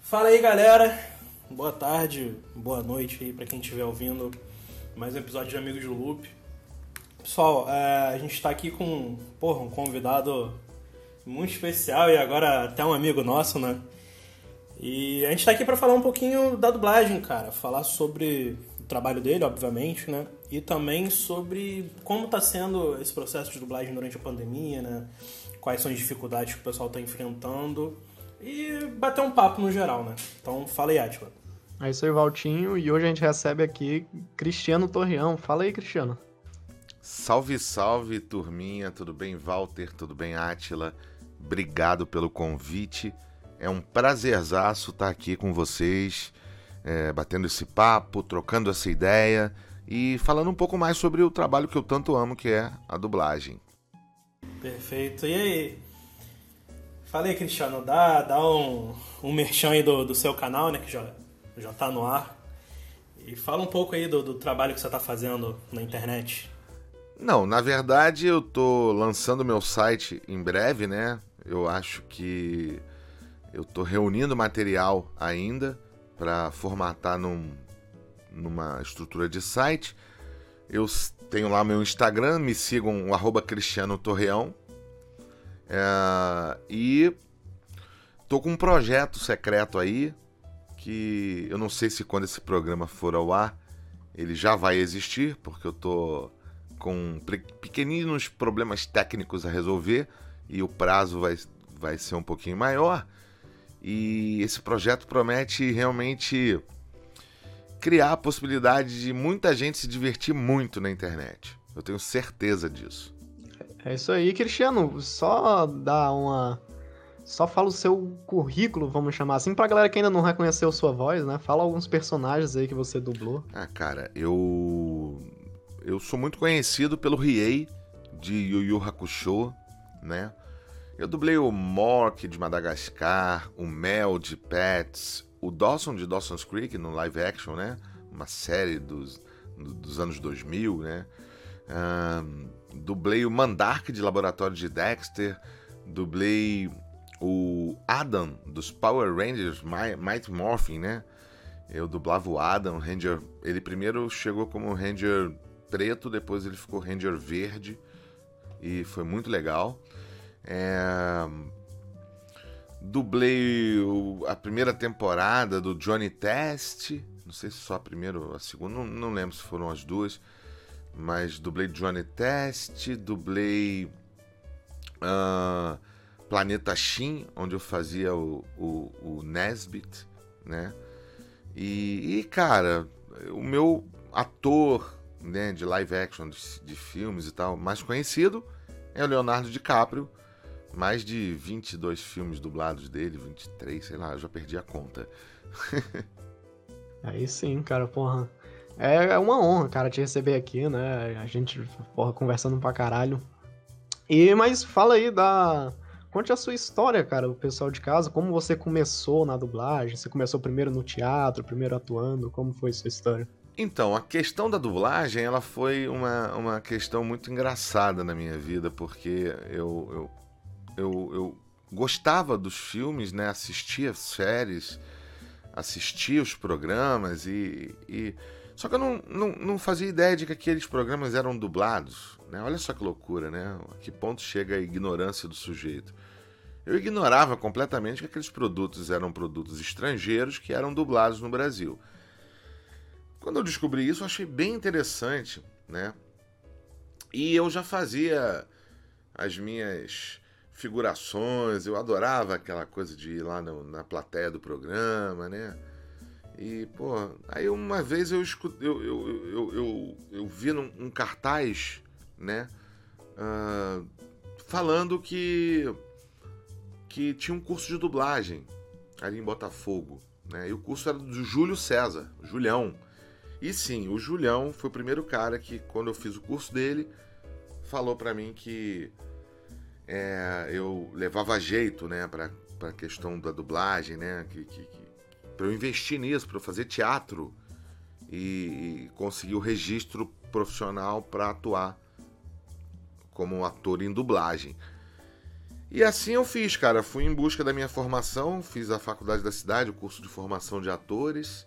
Fala aí galera, boa tarde, boa noite aí pra quem estiver ouvindo mais um episódio de Amigos do Loop. Pessoal, é, a gente tá aqui com porra, um convidado muito especial e agora até um amigo nosso, né? E a gente tá aqui para falar um pouquinho da dublagem, cara, falar sobre o trabalho dele, obviamente, né? E também sobre como tá sendo esse processo de dublagem durante a pandemia, né? Quais são as dificuldades que o pessoal tá enfrentando e bater um papo no geral, né? Então, fala aí, Atila. É isso aí, Valtinho, e hoje a gente recebe aqui Cristiano Torreão. Fala aí, Cristiano. Salve, salve, turminha, tudo bem, Walter? Tudo bem, Atila? Obrigado pelo convite. É um prazerzaço estar aqui com vocês, é, batendo esse papo, trocando essa ideia e falando um pouco mais sobre o trabalho que eu tanto amo, que é a dublagem. Perfeito. E aí? Falei, Cristiano, dá, dá um, um merchan aí do, do seu canal, né, que já, já tá no ar. E fala um pouco aí do, do trabalho que você está fazendo na internet. Não, na verdade eu tô lançando meu site em breve, né? Eu acho que eu tô reunindo material ainda para formatar num, numa estrutura de site. Eu tenho lá meu Instagram, me sigam o Cristiano Torreão. É, e tô com um projeto secreto aí que eu não sei se quando esse programa for ao ar ele já vai existir, porque eu tô com pequeninos problemas técnicos a resolver e o prazo vai, vai ser um pouquinho maior. E esse projeto promete realmente criar a possibilidade de muita gente se divertir muito na internet. Eu tenho certeza disso. É isso aí, Cristiano. Só dá uma. Só fala o seu currículo, vamos chamar assim, pra galera que ainda não reconheceu sua voz, né? Fala alguns personagens aí que você dublou. Ah, cara, eu. Eu sou muito conhecido pelo Riei de Yu Yu Hakusho, né? Eu dublei o Mork de Madagascar, o Mel de Pets, o Dawson de Dawson's Creek no live action, né? Uma série dos, dos anos 2000, né? Um, dublei o Mandark de Laboratório de Dexter, dublei o Adam dos Power Rangers Might Morphin, né? Eu dublava o Adam, Ranger. Ele primeiro chegou como Ranger preto, depois ele ficou Ranger verde e foi muito legal. É... Dublei a primeira temporada do Johnny Test. Não sei se só a primeira ou a segunda, não, não lembro se foram as duas. Mas dublei Johnny Test, dublei uh, Planeta Shin, onde eu fazia o, o, o Nesbit, né? E, e, cara, o meu ator né, de live action, de, de filmes e tal, mais conhecido é o Leonardo DiCaprio, mais de 22 filmes dublados dele, 23, sei lá, eu já perdi a conta. Aí sim, cara, porra. É uma honra, cara, te receber aqui, né? A gente, porra, conversando pra caralho. E, mas fala aí da. Conte a sua história, cara, o pessoal de casa, como você começou na dublagem? Você começou primeiro no teatro, primeiro atuando? Como foi sua história? Então, a questão da dublagem, ela foi uma, uma questão muito engraçada na minha vida, porque eu, eu eu, eu gostava dos filmes, né? Assistia séries, assistia os programas e, e... só que eu não, não, não, fazia ideia de que aqueles programas eram dublados, né? Olha só que loucura, né? A que ponto chega a ignorância do sujeito? Eu ignorava completamente que aqueles produtos eram produtos estrangeiros que eram dublados no Brasil. Quando eu descobri isso, eu achei bem interessante, né? E eu já fazia as minhas figurações, eu adorava aquela coisa de ir lá no, na plateia do programa, né? E, pô, aí uma vez eu escutei, eu, eu, eu, eu, eu vi num, um cartaz, né? Uh, falando que, que tinha um curso de dublagem ali em Botafogo, né? E o curso era do Júlio César, Julião. E sim, o Julião foi o primeiro cara que, quando eu fiz o curso dele, falou para mim que é, eu levava jeito, né, para a questão da dublagem, né, que, que, que para eu investir nisso, para eu fazer teatro e, e conseguir o registro profissional para atuar como ator em dublagem. E assim eu fiz, cara. Fui em busca da minha formação, fiz a faculdade da cidade, o curso de formação de atores,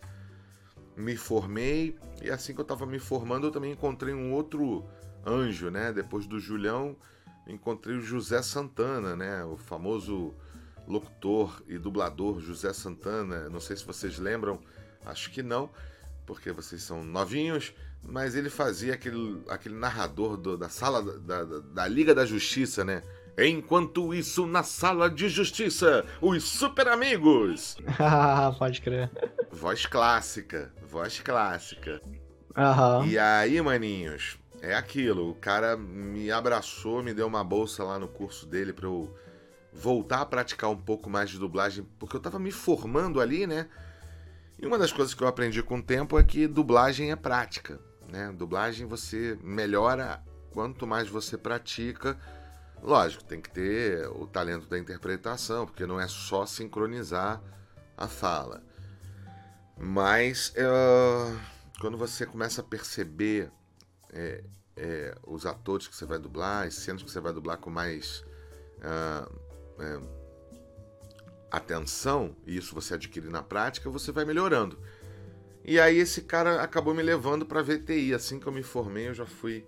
me formei e assim que eu estava me formando eu também encontrei um outro anjo, né? Depois do Julião, encontrei o José Santana, né? O famoso locutor e dublador José Santana. Não sei se vocês lembram, acho que não, porque vocês são novinhos, mas ele fazia aquele, aquele narrador do, da sala da, da, da Liga da Justiça, né? Enquanto isso, na sala de justiça, os super amigos. Ah, pode crer. Voz clássica, voz clássica. Aham. E aí, maninhos, é aquilo. O cara me abraçou, me deu uma bolsa lá no curso dele pra eu voltar a praticar um pouco mais de dublagem, porque eu tava me formando ali, né? E uma das coisas que eu aprendi com o tempo é que dublagem é prática, né? Dublagem você melhora quanto mais você pratica. Lógico, tem que ter o talento da interpretação, porque não é só sincronizar a fala. Mas uh, quando você começa a perceber é, é, os atores que você vai dublar, as cenas que você vai dublar com mais uh, é, atenção, e isso você adquire na prática, você vai melhorando. E aí esse cara acabou me levando para VTI. Assim que eu me formei, eu já fui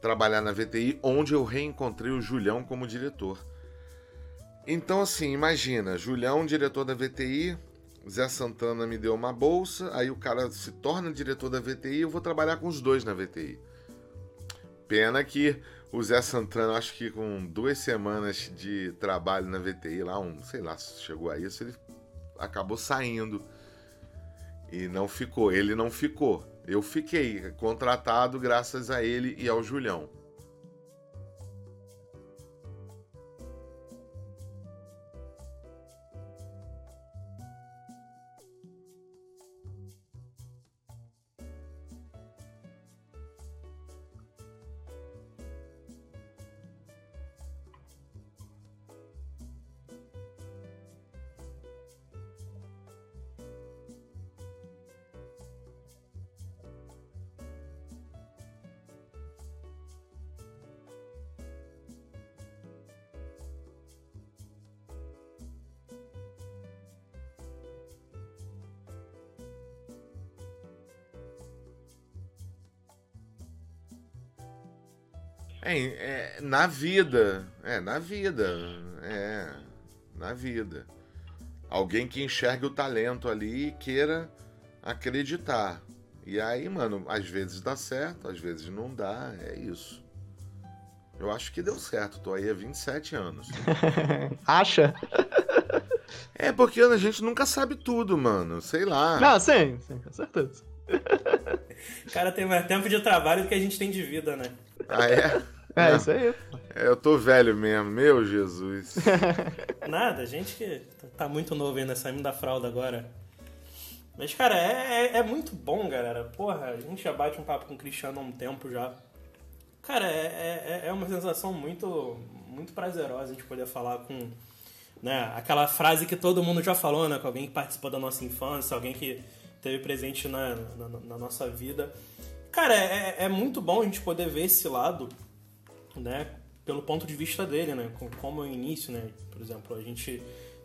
trabalhar na VTI, onde eu reencontrei o Julião como diretor. Então, assim, imagina, Julião, diretor da VTI, Zé Santana me deu uma bolsa, aí o cara se torna diretor da VTI eu vou trabalhar com os dois na VTI. Pena que o Zé Santana, acho que com duas semanas de trabalho na VTI, lá, um, sei lá se chegou a isso, ele acabou saindo. E não ficou, ele não ficou. Eu fiquei contratado graças a ele e ao Julião. É, é, na vida. É, na vida. É, na vida. Alguém que enxergue o talento ali e queira acreditar. E aí, mano, às vezes dá certo, às vezes não dá, é isso. Eu acho que deu certo, tô aí há 27 anos. Acha? É porque a gente nunca sabe tudo, mano. Sei lá. Não, sim, sim, com certeza. O cara tem mais tempo de trabalho do que a gente tem de vida, né? Ah, é? É, Não. isso aí. É, Eu tô velho mesmo, meu Jesus. Nada, gente que tá muito novo ainda, saindo da fralda agora. Mas, cara, é, é, é muito bom, galera. Porra, a gente já bate um papo com o Cristiano há um tempo já. Cara, é, é, é uma sensação muito, muito prazerosa a gente poder falar com. Né, aquela frase que todo mundo já falou, né? Com alguém que participou da nossa infância, alguém que teve presente na, na, na nossa vida. Cara, é, é muito bom a gente poder ver esse lado, né? Pelo ponto de vista dele, né? com- Como é o início, né? Por exemplo, a gente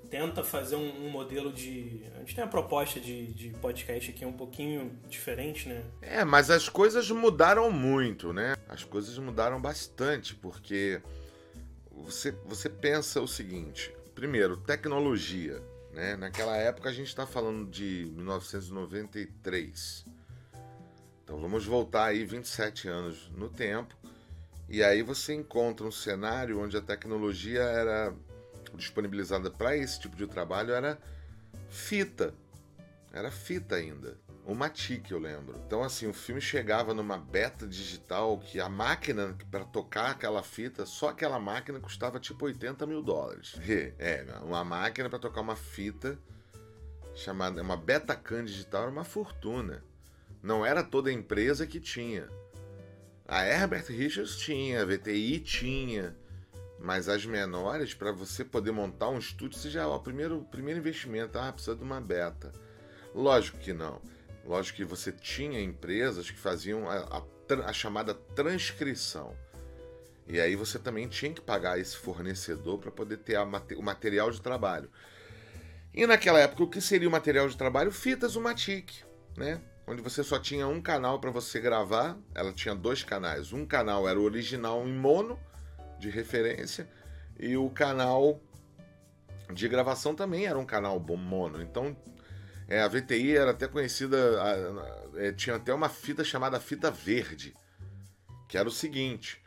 tenta fazer um, um modelo de... A gente tem a proposta de, de podcast aqui um pouquinho diferente, né? É, mas as coisas mudaram muito, né? As coisas mudaram bastante, porque você, você pensa o seguinte: primeiro, tecnologia. Né? Naquela época a gente está falando de 1993. Então vamos voltar aí 27 anos no tempo. E aí você encontra um cenário onde a tecnologia era disponibilizada para esse tipo de trabalho era fita. Era fita ainda. Uma TIC, eu lembro. Então, assim, o filme chegava numa beta digital que a máquina para tocar aquela fita, só aquela máquina custava tipo 80 mil dólares. É, uma máquina para tocar uma fita chamada uma Betacam digital era uma fortuna. Não era toda empresa que tinha. A Herbert Richards tinha, a VTI tinha, Mas as menores, para você poder montar um estúdio, você já o primeiro, primeiro investimento. Ah, precisa de uma beta. Lógico que não. Lógico que você tinha empresas que faziam a, a, a chamada transcrição. E aí você também tinha que pagar esse fornecedor para poder ter a, o material de trabalho. E naquela época, o que seria o material de trabalho? Fitas Umatic, né? Onde você só tinha um canal para você gravar. Ela tinha dois canais. Um canal era o original em mono, de referência, e o canal de gravação também era um canal mono. Então, é, a VTI era até conhecida, é, tinha até uma fita chamada fita verde, que era o seguinte: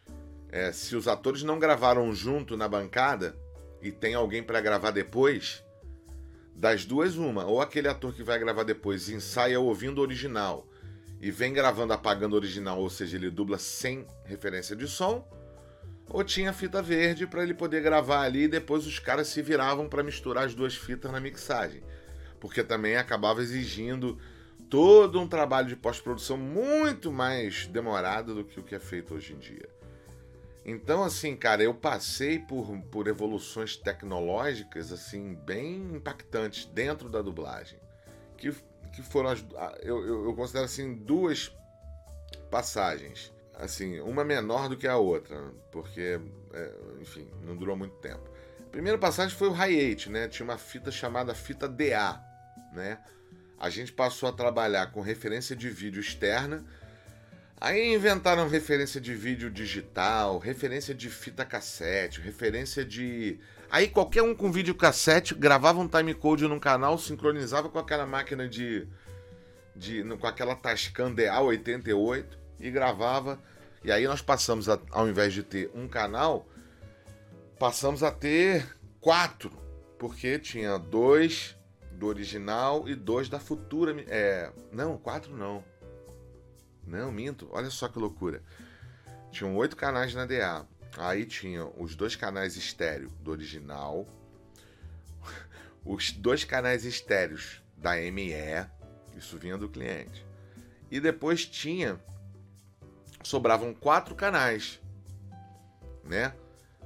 é, se os atores não gravaram junto na bancada e tem alguém para gravar depois, das duas, uma. Ou aquele ator que vai gravar depois ensaia ouvindo o original e vem gravando apagando o original, ou seja, ele dubla sem referência de som, ou tinha fita verde para ele poder gravar ali e depois os caras se viravam para misturar as duas fitas na mixagem. Porque também acabava exigindo todo um trabalho de pós-produção muito mais demorado do que o que é feito hoje em dia. Então, assim, cara, eu passei por, por evoluções tecnológicas, assim, bem impactantes dentro da dublagem. Que, que foram as. Eu, eu, considero, assim, duas passagens. Assim, uma menor do que a outra, porque, é, enfim, não durou muito tempo. A primeira passagem foi o High 8, né? Tinha uma fita chamada fita DA, né? A gente passou a trabalhar com referência de vídeo externa Aí inventaram referência de vídeo digital, referência de fita cassete, referência de. Aí qualquer um com vídeo cassete gravava um timecode num canal, sincronizava com aquela máquina de. de com aquela Tascam DA88 e gravava. E aí nós passamos, a, ao invés de ter um canal, passamos a ter quatro, porque tinha dois do original e dois da futura. É, não, quatro não não, minto. Olha só que loucura. Tinham oito canais na DA. Aí tinham os dois canais estéreo do original, os dois canais estéreos da ME, isso vinha do cliente. E depois tinha sobravam quatro canais, né?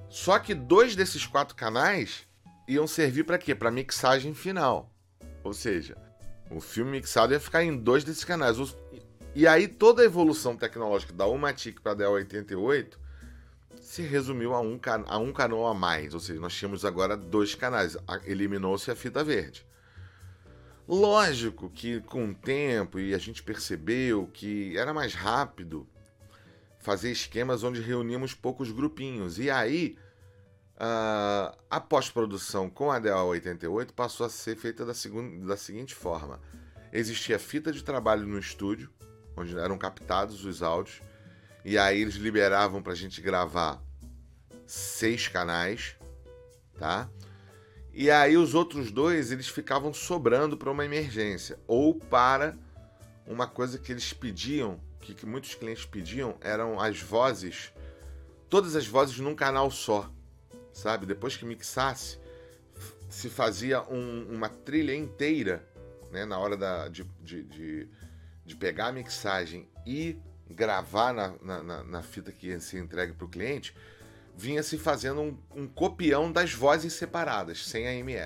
Só que dois desses quatro canais iam servir para quê? Para mixagem final. Ou seja, o filme mixado ia ficar em dois desses canais. E aí toda a evolução tecnológica da Umatic para a Dell 88 se resumiu a um, a um canal a mais, ou seja, nós tínhamos agora dois canais, eliminou-se a fita verde. Lógico que com o tempo e a gente percebeu que era mais rápido fazer esquemas onde reuníamos poucos grupinhos. E aí uh, a pós-produção com a DA 88 passou a ser feita da, da seguinte forma: existia fita de trabalho no estúdio, onde eram captados os áudios. E aí eles liberavam para a gente gravar seis canais, tá? E aí os outros dois eles ficavam sobrando para uma emergência ou para uma coisa que eles pediam, que, que muitos clientes pediam, eram as vozes, todas as vozes num canal só, sabe? Depois que mixasse, se fazia um, uma trilha inteira, né? Na hora da, de, de, de de pegar a mixagem e gravar na, na, na fita que ia ser entregue para o cliente, vinha se fazendo um, um, copião das vozes separadas, sem a ME.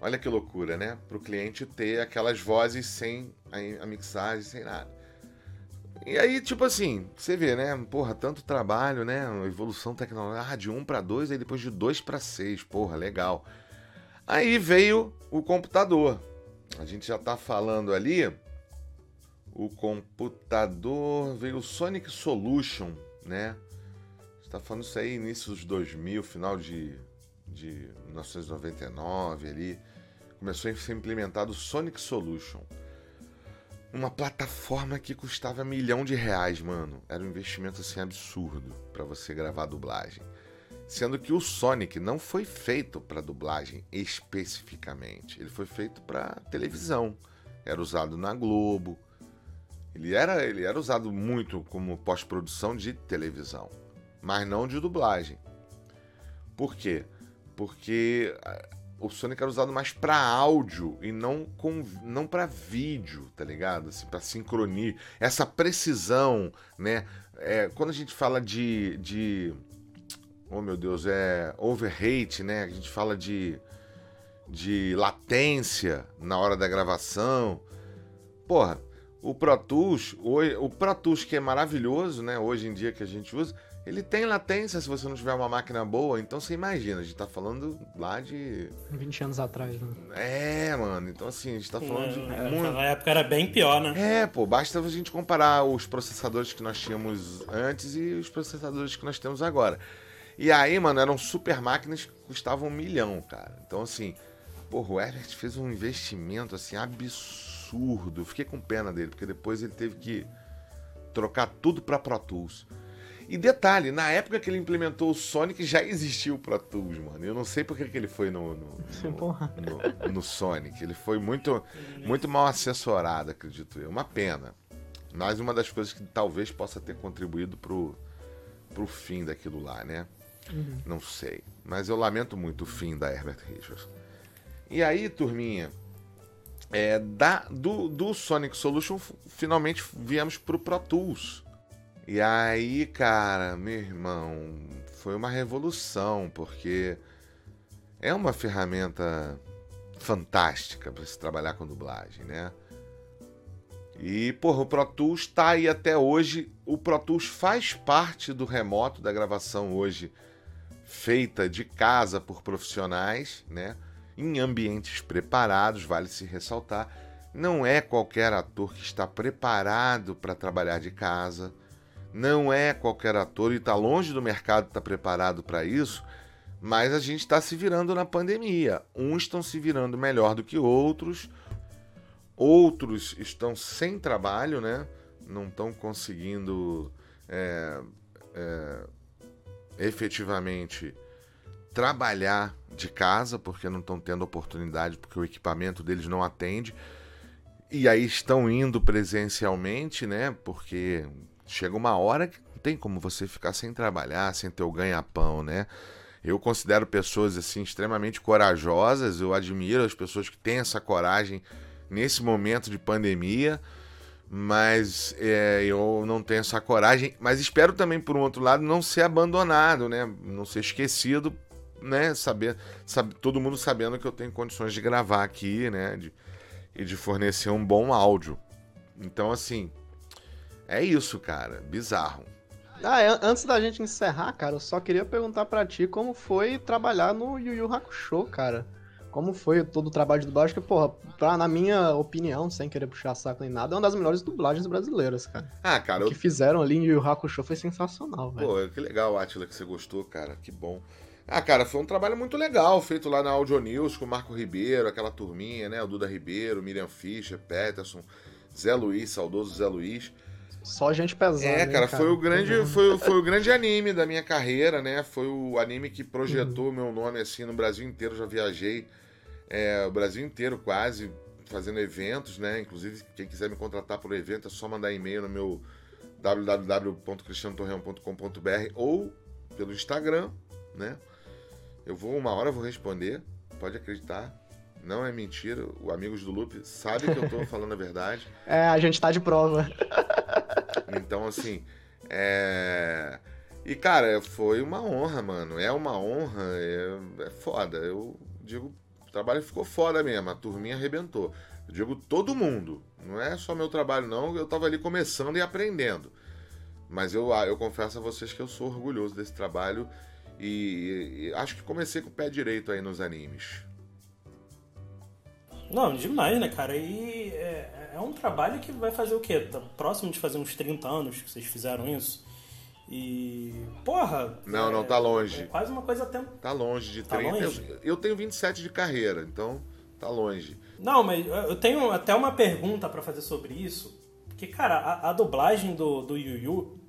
Olha que loucura, né? Para o cliente ter aquelas vozes sem a, a mixagem, sem nada. E aí, tipo assim, você vê, né? Porra, tanto trabalho, né? Evolução tecnológica. Ah, de 1 para 2, aí depois de 2 para 6. Porra, legal. Aí veio o computador. A gente já tá falando ali o computador veio o Sonic Solution, né? Está falando isso aí início dos 2000, final de, de 1999 ali. Começou a ser implementado o Sonic Solution. Uma plataforma que custava milhão de reais, mano. Era um investimento assim absurdo para você gravar dublagem. Sendo que o Sonic não foi feito para dublagem especificamente. Ele foi feito para televisão. Era usado na Globo, ele era, ele era usado muito como pós-produção de televisão, mas não de dublagem. Por quê? Porque eh, o Sonic era usado mais para áudio e não com não para vídeo, tá ligado? Assim, para sincronia, essa precisão, né? É, quando a gente fala de, de oh meu Deus, é overrate, né? A gente fala de, de latência na hora da gravação. Porra, o Pro Tools, o, o Pro Tools que é maravilhoso, né? Hoje em dia que a gente usa, ele tem latência se você não tiver uma máquina boa. Então você imagina, a gente tá falando lá de. 20 anos atrás, né? É, mano. Então assim, a gente tá falando de. É, muito... Naquela época era bem pior, né? É, pô, basta a gente comparar os processadores que nós tínhamos antes e os processadores que nós temos agora. E aí, mano, eram super máquinas que custavam um milhão, cara. Então, assim, porra, o Herbert fez um investimento, assim, absurdo. Fiquei com pena dele, porque depois ele teve que trocar tudo pra Pro Tools. E detalhe, na época que ele implementou o Sonic já existia o Pro Tools, mano. Eu não sei porque que ele foi no, no, no, no, no Sonic. Ele foi muito, muito mal assessorado, acredito eu. Uma pena. Mas uma das coisas que talvez possa ter contribuído pro, pro fim daquilo lá, né? Uhum. Não sei. Mas eu lamento muito o fim da Herbert Richards. E aí, turminha, é, da, do, do Sonic Solution, finalmente viemos pro Pro Tools. E aí, cara, meu irmão, foi uma revolução, porque é uma ferramenta fantástica para se trabalhar com dublagem, né? E, porra, o Pro Tools tá aí até hoje. O Pro Tools faz parte do remoto da gravação hoje, feita de casa por profissionais, né? Em ambientes preparados, vale se ressaltar. Não é qualquer ator que está preparado para trabalhar de casa não é qualquer ator e está longe do mercado estar tá preparado para isso, mas a gente está se virando na pandemia. Uns estão se virando melhor do que outros, outros estão sem trabalho, né? Não estão conseguindo é, é, efetivamente trabalhar de casa porque não estão tendo oportunidade, porque o equipamento deles não atende. E aí estão indo presencialmente, né? Porque chega uma hora que não tem como você ficar sem trabalhar, sem ter o ganha-pão, né? Eu considero pessoas assim extremamente corajosas, eu admiro as pessoas que têm essa coragem nesse momento de pandemia, mas é, eu não tenho essa coragem. Mas espero também, por um outro lado, não ser abandonado, né? Não ser esquecido, né? Saber, saber todo mundo sabendo que eu tenho condições de gravar aqui, né? De, e de fornecer um bom áudio. Então, assim, é isso, cara. Bizarro. Ah, antes da gente encerrar, cara, eu só queria perguntar para ti como foi trabalhar no Yu Yu Hakusho, cara. Como foi todo o trabalho de dublagem? Que, porra, pra, na minha opinião, sem querer puxar saco nem nada, é uma das melhores dublagens brasileiras, cara. Ah, cara. O que fizeram ali em Yu Yu Hakusho foi sensacional, velho. Pô, que legal, Atila, que você gostou, cara. Que bom. Ah, cara, foi um trabalho muito legal, feito lá na Audio News com o Marco Ribeiro, aquela turminha, né? O Duda Ribeiro, Miriam Fischer, Peterson, Zé Luiz, saudoso Zé Luiz. Só gente pesada. É, cara, cara, foi o grande, uhum. foi, foi o grande anime da minha carreira, né? Foi o anime que projetou o uhum. meu nome assim no Brasil inteiro. Já viajei é, o Brasil inteiro quase fazendo eventos, né? Inclusive, quem quiser me contratar por evento é só mandar e-mail no meu www.cristianotorreão.com.br ou pelo Instagram, né? Eu vou, uma hora eu vou responder, pode acreditar. Não é mentira, o Amigos do Loop sabe que eu tô falando a verdade. É, a gente tá de prova. Então, assim, é. E, cara, foi uma honra, mano. É uma honra, é, é foda. Eu digo, o trabalho ficou foda mesmo, a turminha arrebentou. Eu digo todo mundo, não é só meu trabalho, não. Eu tava ali começando e aprendendo. Mas eu, eu confesso a vocês que eu sou orgulhoso desse trabalho e, e acho que comecei com o pé direito aí nos animes. Não, demais, né, cara? E é, é um trabalho que vai fazer o quê? Tá próximo de fazer uns 30 anos que vocês fizeram isso. E. Porra! Não, é, não, tá longe. É quase uma coisa até. Tá longe de tá 30. Longe? Eu, eu tenho 27 de carreira, então tá longe. Não, mas eu tenho até uma pergunta para fazer sobre isso. Porque, cara, a, a, dublagem do, do Yu Yu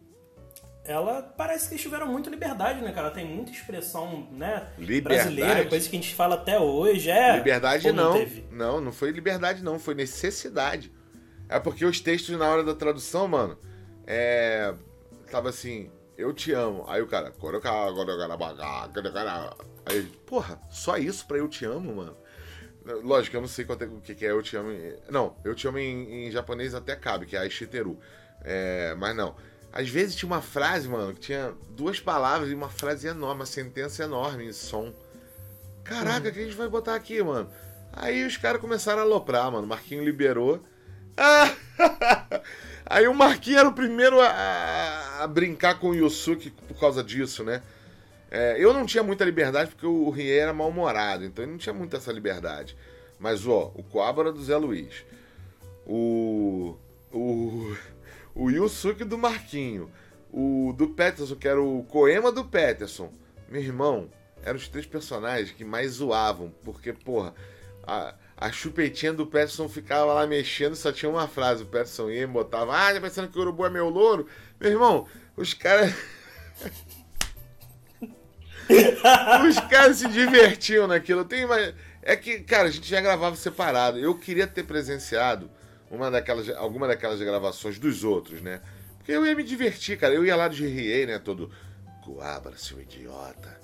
ela parece que eles tiveram muita liberdade, né, cara? Ela tem muita expressão, né, liberdade? brasileira, coisa que a gente fala até hoje. É, liberdade não. Teve. Não, não foi liberdade não, foi necessidade. É porque os textos na hora da tradução, mano, é tava assim, eu te amo. Aí o cara, aí, porra, só isso pra eu te amo, mano. Lógico, eu não sei quanto é, o que é eu te amo. Não, eu te amo em, em japonês até cabe, que é Aishiteru. É, mas não. Às vezes tinha uma frase, mano, que tinha duas palavras e uma frase enorme, uma sentença enorme em som. Caraca, o que a gente vai botar aqui, mano? Aí os caras começaram a aloprar, mano. Marquinho liberou. Ah! Aí o Marquinho era o primeiro a, a brincar com o Yusuke por causa disso, né? É, eu não tinha muita liberdade porque o Rie era mal-humorado, então ele não tinha muita essa liberdade. Mas, ó, o Coabra do Zé Luiz. O. O. O Yusuke do Marquinho. O do Peterson, que era o Coema do Peterson. Meu irmão, eram os três personagens que mais zoavam. Porque, porra, a, a chupetinha do Peterson ficava lá mexendo, só tinha uma frase. O Peterson ia e botava, ah, tá pensando que o urubu é meu louro? Meu irmão, os caras. os caras se divertiam naquilo. Tem. É que, cara, a gente já gravava separado. Eu queria ter presenciado uma daquelas, alguma daquelas gravações dos outros, né? Porque eu ia me divertir, cara. Eu ia lá de RA, né? Todo. Coabra, seu idiota.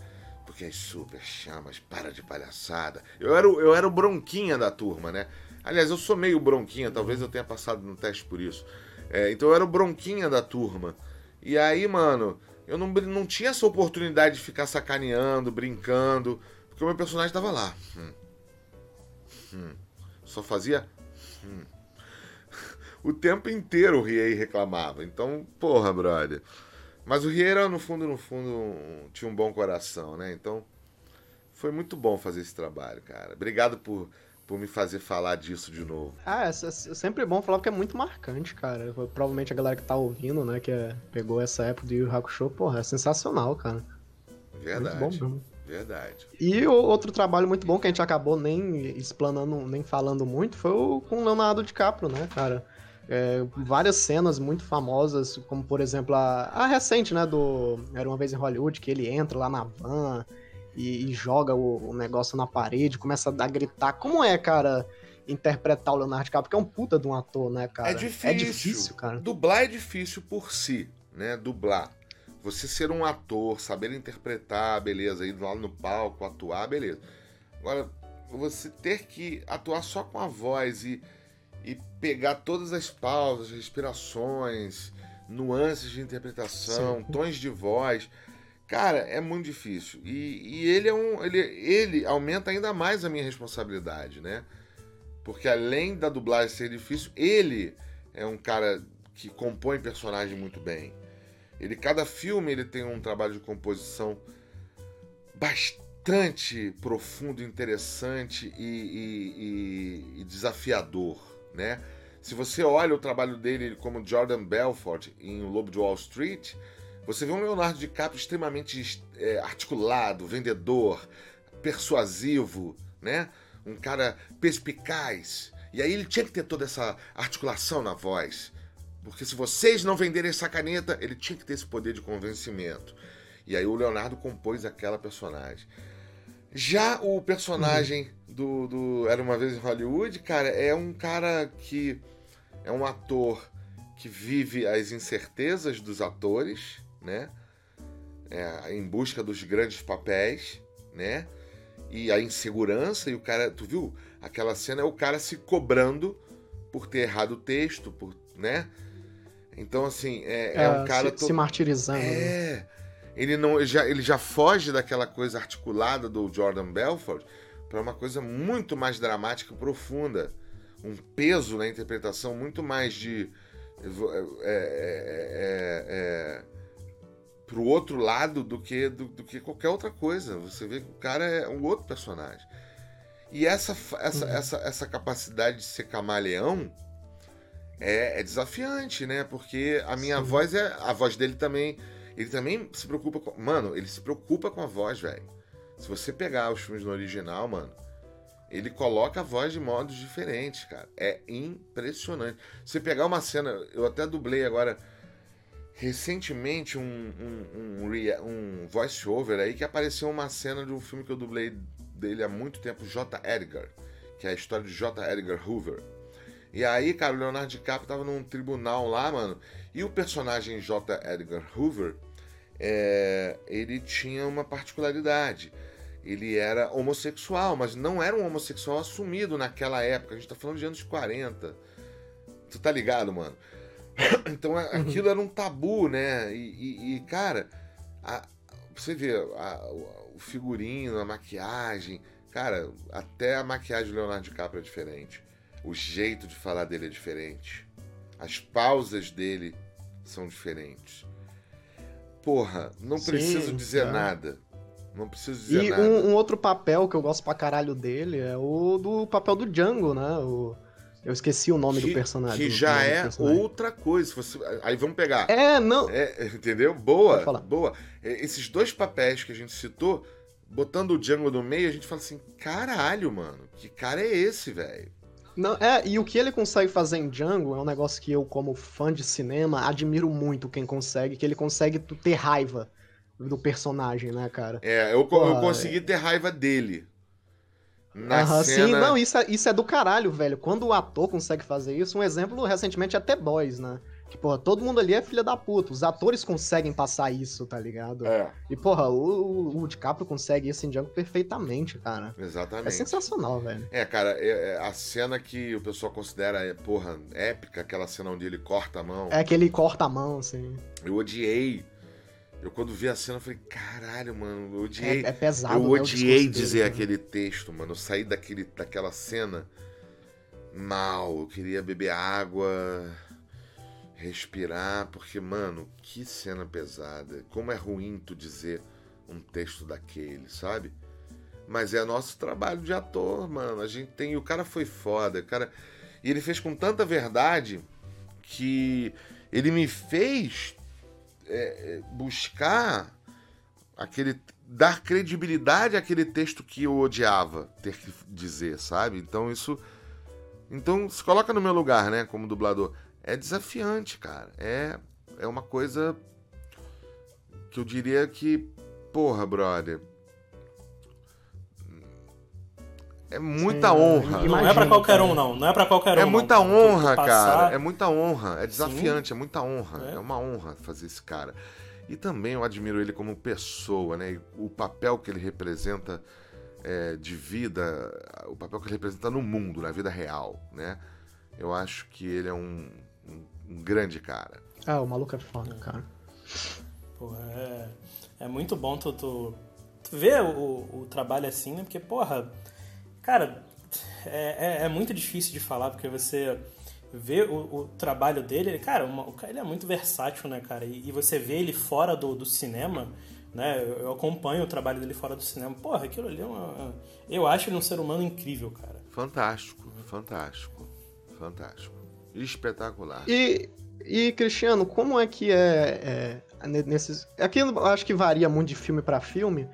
Porque as super chamas, para de palhaçada. Eu era, o, eu era o bronquinha da turma, né? Aliás, eu sou meio bronquinha, talvez eu tenha passado no teste por isso. É, então eu era o bronquinha da turma. E aí, mano, eu não, não tinha essa oportunidade de ficar sacaneando, brincando, porque o meu personagem tava lá. Hum. Hum. Só fazia. Hum o tempo inteiro o Riei reclamava. Então, porra, brother. Mas o Rieira, no fundo, no fundo, tinha um bom coração, né? Então, foi muito bom fazer esse trabalho, cara. Obrigado por, por me fazer falar disso de novo. Ah, é, é sempre bom falar porque é muito marcante, cara. Provavelmente a galera que tá ouvindo, né, que é, pegou essa época do Yu Hakusho, porra, é sensacional, cara. Verdade. Muito bom mesmo. Verdade. E o outro trabalho muito bom que a gente acabou nem explanando, nem falando muito, foi o com o Leonardo DiCaprio, né, cara? É, várias cenas muito famosas, como por exemplo a, a, recente, né, do Era Uma Vez em Hollywood, que ele entra lá na van e, e joga o, o, negócio na parede, começa a, a gritar. Como é, cara, interpretar o Leonardo DiCaprio? Porque é um puta de um ator, né, cara? É difícil. É difícil, cara. Dublar é difícil por si, né, dublar. Você ser um ator, saber interpretar, beleza, ir lá no palco, atuar, beleza. Agora, você ter que atuar só com a voz e e pegar todas as pausas, respirações, nuances de interpretação, Sim. tons de voz. Cara, é muito difícil. E, e, ele é um. Ele, ele aumenta ainda mais a minha responsabilidade, né? Porque além da dublagem ser difícil, ele é um cara que compõe personagem muito bem. Ele, cada filme, ele tem um trabalho de composição bastante profundo, interessante e, e, e desafiador né? Se você olha o trabalho dele como Jordan Belfort em O Lobo de Wall Street, você vê um Leonardo DiCaprio extremamente é, articulado, vendedor, persuasivo, né? Um cara perspicaz. E aí ele tinha que ter toda essa articulação na voz. Porque se vocês não venderem essa caneta, ele tinha que ter esse poder de convencimento. E aí o Leonardo compôs aquela personagem. Já o personagem do, do Era Uma Vez em Hollywood, cara, é um cara que é um ator que vive as incertezas dos atores, né? É, em busca dos grandes papéis, né? E a insegurança, e o cara, tu viu? Aquela cena é o cara se cobrando por ter errado o texto, por, né? Então, assim, é, é, é um cara. Se, se martirizando. É. Né? ele não ele já, ele já foge daquela coisa articulada do Jordan Belfort para uma coisa muito mais dramática e profunda. Um peso na interpretação muito mais de. É, é, é, é pro outro lado do que, do, do, que qualquer outra coisa. Você vê que o cara é um outro personagem. E essa, essa, uhum. essa, essa capacidade de ser camaleão é, é desafiante, né? Porque a minha Sim. voz é. A voz dele também ele também se preocupa com. Mano, ele se preocupa com a voz, velho. Se você pegar os filmes no original, mano, ele coloca a voz de modos diferentes, cara. É impressionante. Você pegar uma cena. Eu até dublei agora. Recentemente, um, um, um, um voice-over aí que apareceu uma cena de um filme que eu dublei dele há muito tempo, J. Edgar, que é a história de J. Edgar Hoover. E aí, cara, o Leonardo DiCaprio tava num tribunal lá, mano, e o personagem J. Edgar Hoover, é, ele tinha uma particularidade. Ele era homossexual, mas não era um homossexual assumido naquela época. A gente tá falando de anos 40. Tu tá ligado, mano? Então a- aquilo era um tabu, né? E, e- e, cara, a- você vê a- o o figurino, a maquiagem. Cara, até a maquiagem do Leonardo DiCaprio é diferente. O jeito de falar dele é diferente. As pausas dele são diferentes. Porra, não Sim, preciso dizer tá. nada. Não preciso dizer E nada. um, um outro papel que eu gosto pra caralho dele é o do papel do Django, né? O, eu esqueci o nome que, do personagem. que já é outra coisa. Você, aí vamos pegar. É, não. É, entendeu? Boa, boa. É, Esses dois papéis que a gente citou, botando o Django no meio, a gente fala assim: caralho, mano, que cara é esse, velho? Não, é, e o que ele consegue fazer em Django é um negócio que eu, como fã de cinema, admiro muito quem consegue, que ele consegue ter raiva do personagem, né, cara? É, eu, co- eu consegui ter raiva dele. Na cena. Sim, não, isso é, isso é do caralho, velho. Quando o ator consegue fazer isso, um exemplo recentemente é até Boys, né? Que, porra, todo mundo ali é filha da puta. Os atores conseguem passar isso, tá ligado? É, E, porra, o, o, DiCaprio consegue isso em Django perfeitamente, cara. É exatamente. sensacional, velho. É, cara, é- é a cena que o pessoal considera, é, porra, épica, aquela cena onde ele corta a mão. É que ele corta a mão, assim. Eu odiei. Eu quando vi a cena, eu falei, caralho, mano, eu odiei. É, é pesado, eu né, odiei dizer dele, né? aquele texto, mano. Eu saí daquele, daquela cena mal. Eu queria beber água, respirar, porque, mano, que cena pesada. Como é ruim tu dizer um texto daquele, sabe? Mas é nosso trabalho de ator, mano. A gente tem. O cara foi foda, cara. E ele fez com tanta verdade que ele me fez é, é, buscar aquele dar credibilidade àquele texto que eu odiava ter que dizer, sabe? Então isso então se coloca no meu lugar, né, como dublador. É desafiante, cara. É é uma coisa que eu diria que, porra, brother, é muita Sim, honra. imagina, Não é pra qualquer um, não. Não é pra qualquer um. É não. muita tu honra, passar- cara. É muita honra. É desafiante, é muita honra. É. É. uma honra fazer esse cara. E também eu admiro ele como pessoa, né? E O papel que ele representa é, de vida, o papel que ele representa no mundo, na vida real, né? Eu acho que ele é um, um- um grande cara. Ah, o maluco é foda, cara. Porra, é, é muito bom tu, tu, tu ver o, o trabalho assim, né? Porque, porra, cara, é, é, é muito difícil de falar, porque você vê o, o trabalho dele, cara, uma- o cara ele é muito versátil, né, cara? E, e você vê ele fora do, do cinema, né? Eu, eu acompanho o trabalho dele fora do cinema. Porra, aquilo ali é uma. Eu acho ele um ser humano incrível, cara. Fantástico, fantástico, fantástico. Espetacular. E, e Cristiano, como é que é, é ne- nesses. Aqui eu acho que varia muito de filme pra filme,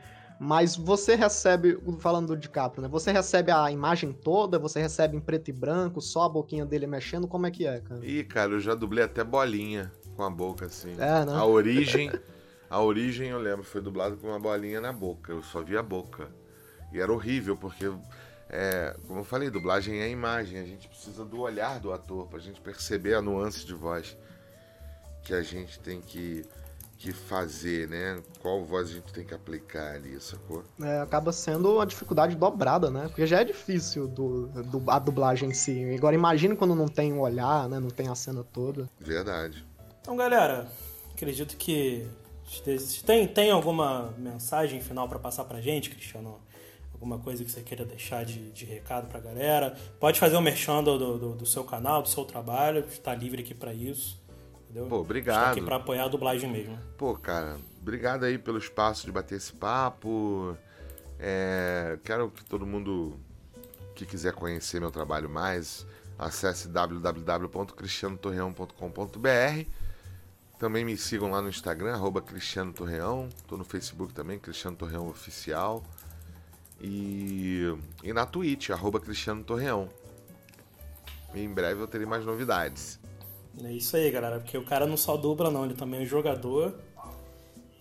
mas você recebe, falando do DiCaprio, né? Você recebe a imagem toda, você recebe em preto e branco, só a boquinha dele mexendo, como é que é, cara? Ih, cara, eu já dublei até bolinha com a boca assim. É, né? A origem, a origem eu lembro, foi dublado com uma bolinha na boca. Eu só via a boca. E era horrível, porque, é, como eu falei, dublagem é imagem. A gente precisa do olhar do ator pra gente perceber a nuance de voz que a gente tem que, que fazer, né? Qual voz a gente tem que aplicar ali, sacou? É, acaba sendo uma dificuldade dobrada, né? Porque já é difícil do, do- a dublagem em si. Agora imagine quando não tem um olhar, né? Não tem a cena toda. Verdade. Então, galera, acredito que tem, tem alguma mensagem final pra passar pra gente, Cristiano? Alguma coisa que você queira deixar de, de recado pra galera? Pode fazer o merchan do, do, do seu canal, do seu trabalho, está livre aqui pra isso. Entendeu? Pô, tá obrigado. aqui pra apoiar a dublagem mesmo. Pô, cara, obrigado aí pelo espaço de bater esse papo. É, quero que todo mundo que quiser conhecer meu trabalho mais, acesse www.cristianotorreão.com.br. Também me sigam lá no Instagram, arroba Cristiano Torreão. Tô no Facebook também, Cristiano Torreão Oficial. E, e na Twitch, arroba Cristiano Torreão. E em breve eu terei mais novidades. É isso aí, galera, porque o cara não só dubla, não, ele também é um jogador.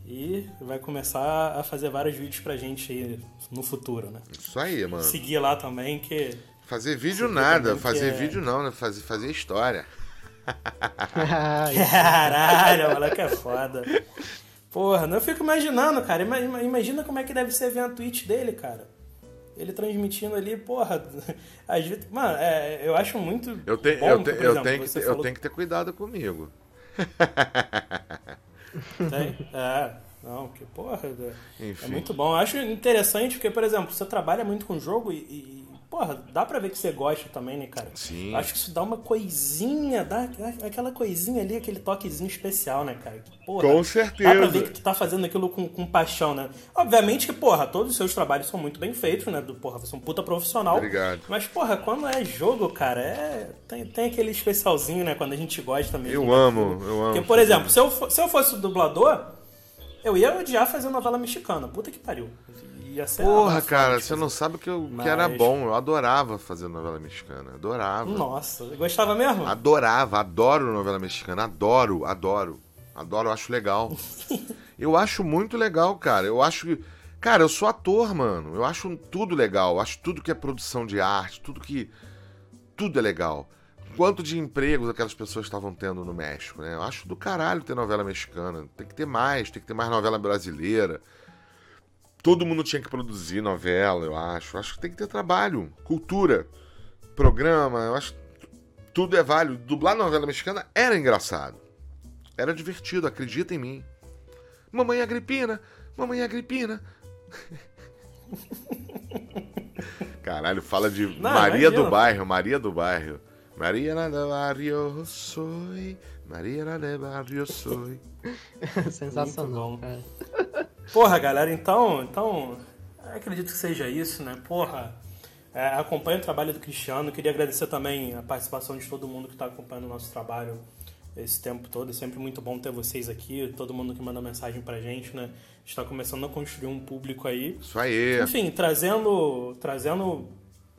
E vai começar a fazer vários vídeos pra gente aí no futuro, né? Isso aí, mano. Seguir lá também, que Fazer vídeo vê nada, fazer é- vídeo não, né? Fazer, fazer história. Caralho, moleque é foda. Porra, não, eu fico imaginando, cara. ima- ima- Imagina como é que deve ser ver a Twitch dele, cara. Ele transmitindo ali, porra. Às vezes, mano, é, eu acho muito. Eu, te, bom, eu, te, exemplo, eu, tenho que falou- eu tenho que ter cuidado comigo. Tem? É, não, que porra. É, Enfim. é muito bom. Eu acho interessante porque, por exemplo, você trabalha muito com jogo e, e, porra, dá pra ver que você gosta também, né, cara? Sim. Acho que isso dá uma coisinha, dá aquela coisinha ali, aquele toquezinho especial, né, cara? Porra, Com Dá pra certeza. ver que tu tá fazendo aquilo com, com paixão, né? Obviamente que, porra, todos os seus trabalhos são muito bem feitos, né? Do, porra, você é um puta profissional. Obrigado. Mas, porra, quando é jogo, cara, é. Tem, tem aquele especialzinho, né? Quando a gente gosta mesmo. Eu né? amo, eu amo. Porque, por exemplo, se eu, se eu fosse dublador, eu ia odiar fazer novela mexicana. Puta que pariu. Ia ser Porra, cara, você fazer. não sabe que, eu, que Mas- era bom. Eu adorava fazer novela mexicana. Adorava. Nossa, gostava mesmo? Adorava, adoro novela mexicana. Adoro, adoro. Adoro, eu acho legal. eu acho muito legal, cara. Eu acho que. Cara, eu sou ator, mano. Eu acho tudo legal. Eu acho tudo que é produção de arte, tudo que. Tudo é legal. Quanto de empregos aquelas pessoas estavam tendo no México, né? Eu acho do caralho ter novela mexicana. Tem que ter mais, tem que ter mais novela brasileira. Todo mundo tinha que produzir novela, eu acho. Acho que tem que ter trabalho, cultura, programa. Eu acho que tudo é válido. Dublar novela mexicana era engraçado. Era divertido, acredita em mim. Mamãe Agripina, mamãe Agripina. Caralho, fala de Não, Maria do. Bairro, Maria do Bairro. Maria do Barrio soy, Maria do Barrio soy. Sensacional, cara. Porra, galera, então, então acredito que seja isso, né? Porra, é, acompanho o trabalho do Cristiano. Queria agradecer também a participação de todo mundo que está acompanhando o nosso trabalho esse tempo todo. É sempre muito bom ter vocês aqui, todo mundo que manda mensagem pra gente, né? Está começando a construir um público aí. Isso aí. Enfim, trazendo, trazendo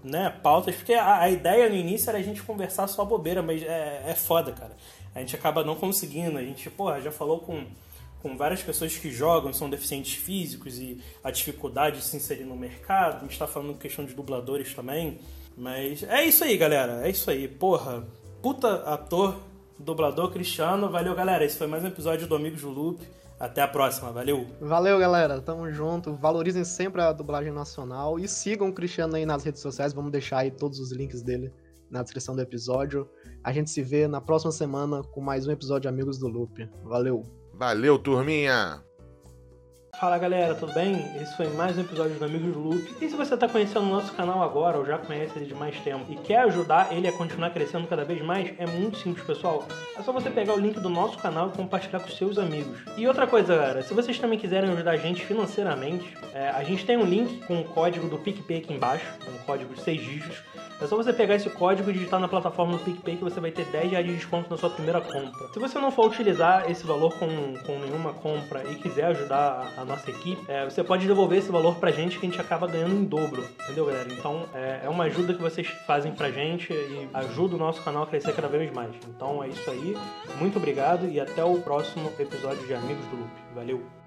né, pautas, porque a, a ideia no início era a gente conversar só bobeira, mas é, é foda, cara. A gente acaba não conseguindo. A gente, porra, já falou com, com várias pessoas que jogam, são deficientes físicos e a dificuldade de se inserir no mercado. A gente tá falando questão de dubladores também. Mas é isso aí, galera. É isso aí. Porra, puta ator, dublador Cristiano. Valeu, galera. Esse foi mais um episódio do Amigos do Loop. Até a próxima. Valeu. Valeu, galera. Tamo junto. Valorizem sempre a dublagem nacional e sigam o Cristiano aí nas redes sociais. Vamos deixar aí todos os links dele na descrição do episódio. A gente se vê na próxima semana com mais um episódio de Amigos do Loop. Valeu. Valeu, turminha. Fala galera, tudo bem? Esse foi mais um episódio do Amigos Loop. E se você está conhecendo o nosso canal agora ou já conhece ele de mais tempo e quer ajudar ele a continuar crescendo cada vez mais, é muito simples, pessoal. É só você pegar o link do nosso canal e compartilhar com seus amigos. E outra coisa, galera, se vocês também quiserem ajudar a gente financeiramente, é, a gente tem um link com o código do PicPay aqui embaixo, um código de 6 dígitos. É só você pegar esse código e digitar na plataforma do PicPay que você vai ter 10 reais de desconto na sua primeira compra. Se você não for utilizar esse valor com, com nenhuma compra e quiser ajudar a, a nossa equipe, é, você pode devolver esse valor pra gente que a gente acaba ganhando em dobro. Entendeu, galera? Então é, é uma ajuda que vocês fazem pra gente e ajuda o nosso canal a crescer cada vez mais. Então é isso aí. Muito obrigado e até o próximo episódio de Amigos do Loop. Valeu!